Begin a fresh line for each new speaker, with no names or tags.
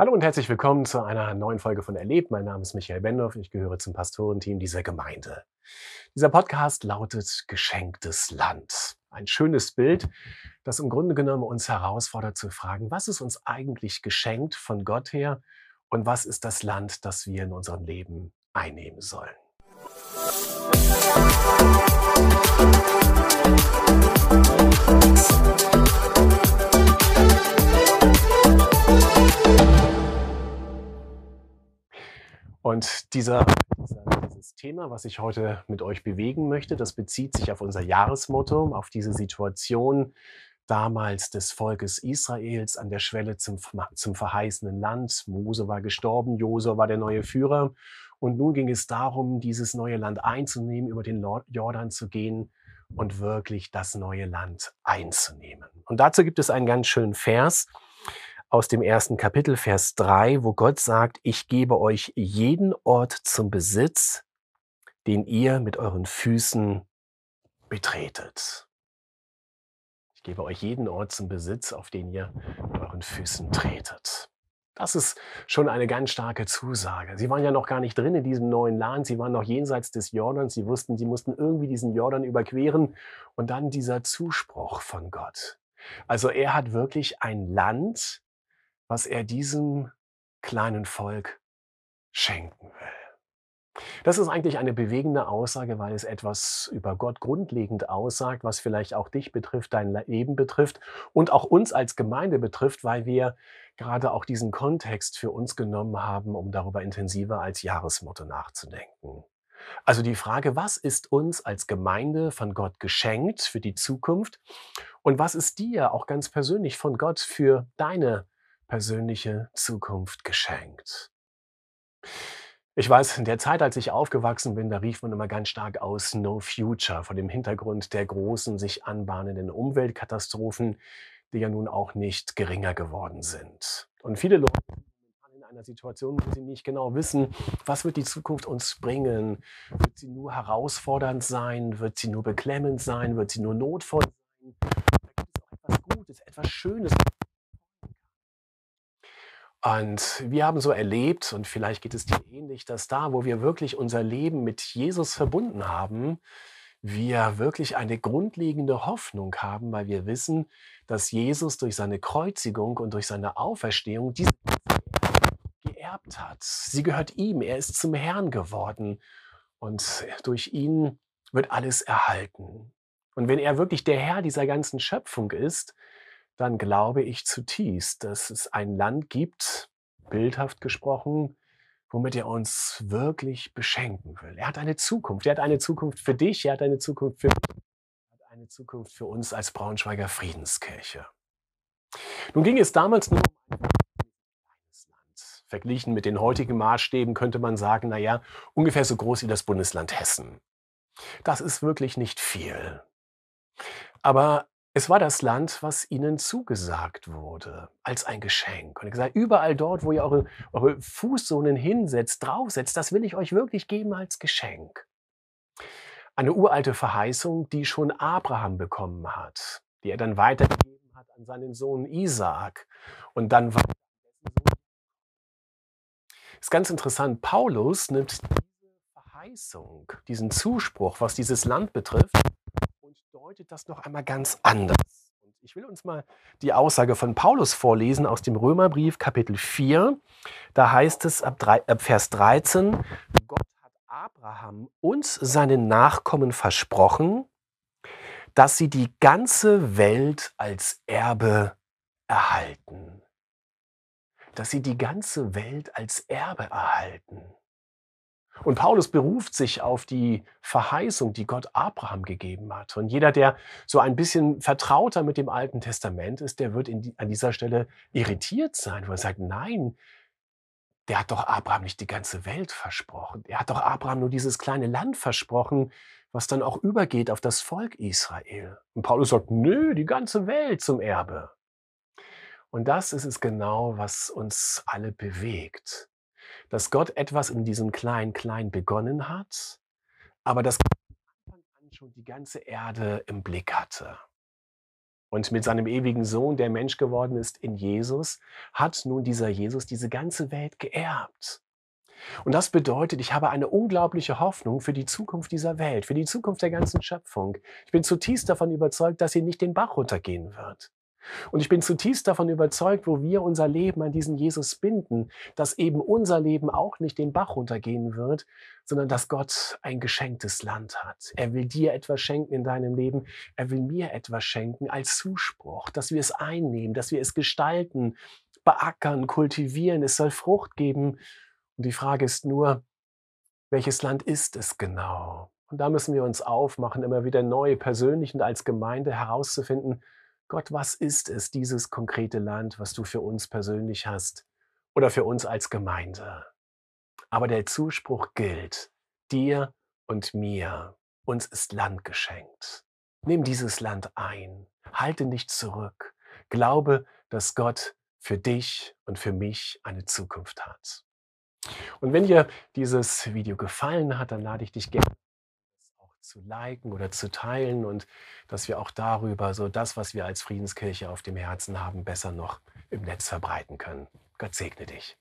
Hallo und herzlich willkommen zu einer neuen Folge von Erlebt. Mein Name ist Michael Bendorf. Ich gehöre zum Pastorenteam dieser Gemeinde. Dieser Podcast lautet Geschenktes Land. Ein schönes Bild, das im Grunde genommen uns herausfordert zu fragen, was ist uns eigentlich geschenkt von Gott her und was ist das Land, das wir in unserem Leben einnehmen sollen. Und dieser, dieses Thema, was ich heute mit euch bewegen möchte, das bezieht sich auf unser Jahresmotto, auf diese Situation damals des Volkes Israels an der Schwelle zum, zum verheißenen Land. Mose war gestorben, Josua war der neue Führer. Und nun ging es darum, dieses neue Land einzunehmen, über den Jordan zu gehen und wirklich das neue Land einzunehmen. Und dazu gibt es einen ganz schönen Vers aus dem ersten Kapitel, Vers 3, wo Gott sagt, ich gebe euch jeden Ort zum Besitz, den ihr mit euren Füßen betretet. Ich gebe euch jeden Ort zum Besitz, auf den ihr mit euren Füßen tretet. Das ist schon eine ganz starke Zusage. Sie waren ja noch gar nicht drin in diesem neuen Land. Sie waren noch jenseits des Jordans. Sie wussten, sie mussten irgendwie diesen Jordan überqueren. Und dann dieser Zuspruch von Gott. Also er hat wirklich ein Land was er diesem kleinen Volk schenken will. Das ist eigentlich eine bewegende Aussage, weil es etwas über Gott grundlegend aussagt, was vielleicht auch dich betrifft, dein Leben betrifft und auch uns als Gemeinde betrifft, weil wir gerade auch diesen Kontext für uns genommen haben, um darüber intensiver als Jahresmotto nachzudenken. Also die Frage, was ist uns als Gemeinde von Gott geschenkt für die Zukunft und was ist dir auch ganz persönlich von Gott für deine persönliche Zukunft geschenkt. Ich weiß, in der Zeit, als ich aufgewachsen bin, da rief man immer ganz stark aus No Future vor dem Hintergrund der großen, sich anbahnenden Umweltkatastrophen, die ja nun auch nicht geringer geworden sind. Und viele Leute sind in einer Situation, wo sie nicht genau wissen, was wird die Zukunft uns bringen? Wird sie nur herausfordernd sein? Wird sie nur beklemmend sein? Wird sie nur notvoll sein? Da gibt es auch etwas Gutes, etwas Schönes, und wir haben so erlebt, und vielleicht geht es dir ähnlich, dass da, wo wir wirklich unser Leben mit Jesus verbunden haben, wir wirklich eine grundlegende Hoffnung haben, weil wir wissen, dass Jesus durch seine Kreuzigung und durch seine Auferstehung diese geerbt hat. Sie gehört ihm, er ist zum Herrn geworden und durch ihn wird alles erhalten. Und wenn er wirklich der Herr dieser ganzen Schöpfung ist, dann glaube ich zutiefst, dass es ein Land gibt, bildhaft gesprochen, womit er uns wirklich beschenken will. Er hat eine Zukunft. Er hat eine Zukunft für dich, er hat eine Zukunft für er hat eine Zukunft für uns als Braunschweiger Friedenskirche. Nun ging es damals nur um ein kleines Land. Verglichen mit den heutigen Maßstäben könnte man sagen, naja, ungefähr so groß wie das Bundesland Hessen. Das ist wirklich nicht viel. Aber es war das Land, was ihnen zugesagt wurde, als ein Geschenk. Und er gesagt, überall dort, wo ihr eure, eure Fußsohlen hinsetzt, draufsetzt, das will ich euch wirklich geben als Geschenk. Eine uralte Verheißung, die schon Abraham bekommen hat, die er dann weitergegeben hat an seinen Sohn Isaak und dann weiter ist ganz interessant. Paulus nimmt diese Verheißung, diesen Zuspruch, was dieses Land betrifft, deutet das noch einmal ganz anders. Und ich will uns mal die Aussage von Paulus vorlesen aus dem Römerbrief Kapitel 4. Da heißt es ab, 3, ab Vers 13, Gott hat Abraham und seinen Nachkommen versprochen, dass sie die ganze Welt als Erbe erhalten. Dass sie die ganze Welt als Erbe erhalten. Und Paulus beruft sich auf die Verheißung, die Gott Abraham gegeben hat. Und jeder, der so ein bisschen vertrauter mit dem Alten Testament ist, der wird die, an dieser Stelle irritiert sein, weil er sagt, nein, der hat doch Abraham nicht die ganze Welt versprochen. Er hat doch Abraham nur dieses kleine Land versprochen, was dann auch übergeht auf das Volk Israel. Und Paulus sagt, nö, die ganze Welt zum Erbe. Und das ist es genau, was uns alle bewegt dass Gott etwas in diesem Klein-Klein begonnen hat, aber dass Gott schon die ganze Erde im Blick hatte. Und mit seinem ewigen Sohn, der Mensch geworden ist in Jesus, hat nun dieser Jesus diese ganze Welt geerbt. Und das bedeutet, ich habe eine unglaubliche Hoffnung für die Zukunft dieser Welt, für die Zukunft der ganzen Schöpfung. Ich bin zutiefst davon überzeugt, dass sie nicht den Bach runtergehen wird. Und ich bin zutiefst davon überzeugt, wo wir unser Leben an diesen Jesus binden, dass eben unser Leben auch nicht den Bach runtergehen wird, sondern dass Gott ein geschenktes Land hat. Er will dir etwas schenken in deinem Leben. Er will mir etwas schenken als Zuspruch, dass wir es einnehmen, dass wir es gestalten, beackern, kultivieren. Es soll Frucht geben. Und die Frage ist nur, welches Land ist es genau? Und da müssen wir uns aufmachen, immer wieder neu persönlich und als Gemeinde herauszufinden, Gott, was ist es, dieses konkrete Land, was du für uns persönlich hast oder für uns als Gemeinde? Aber der Zuspruch gilt, dir und mir, uns ist Land geschenkt. Nimm dieses Land ein, halte nicht zurück, glaube, dass Gott für dich und für mich eine Zukunft hat. Und wenn dir dieses Video gefallen hat, dann lade ich dich gerne zu liken oder zu teilen und dass wir auch darüber so das, was wir als Friedenskirche auf dem Herzen haben, besser noch im Netz verbreiten können. Gott segne dich.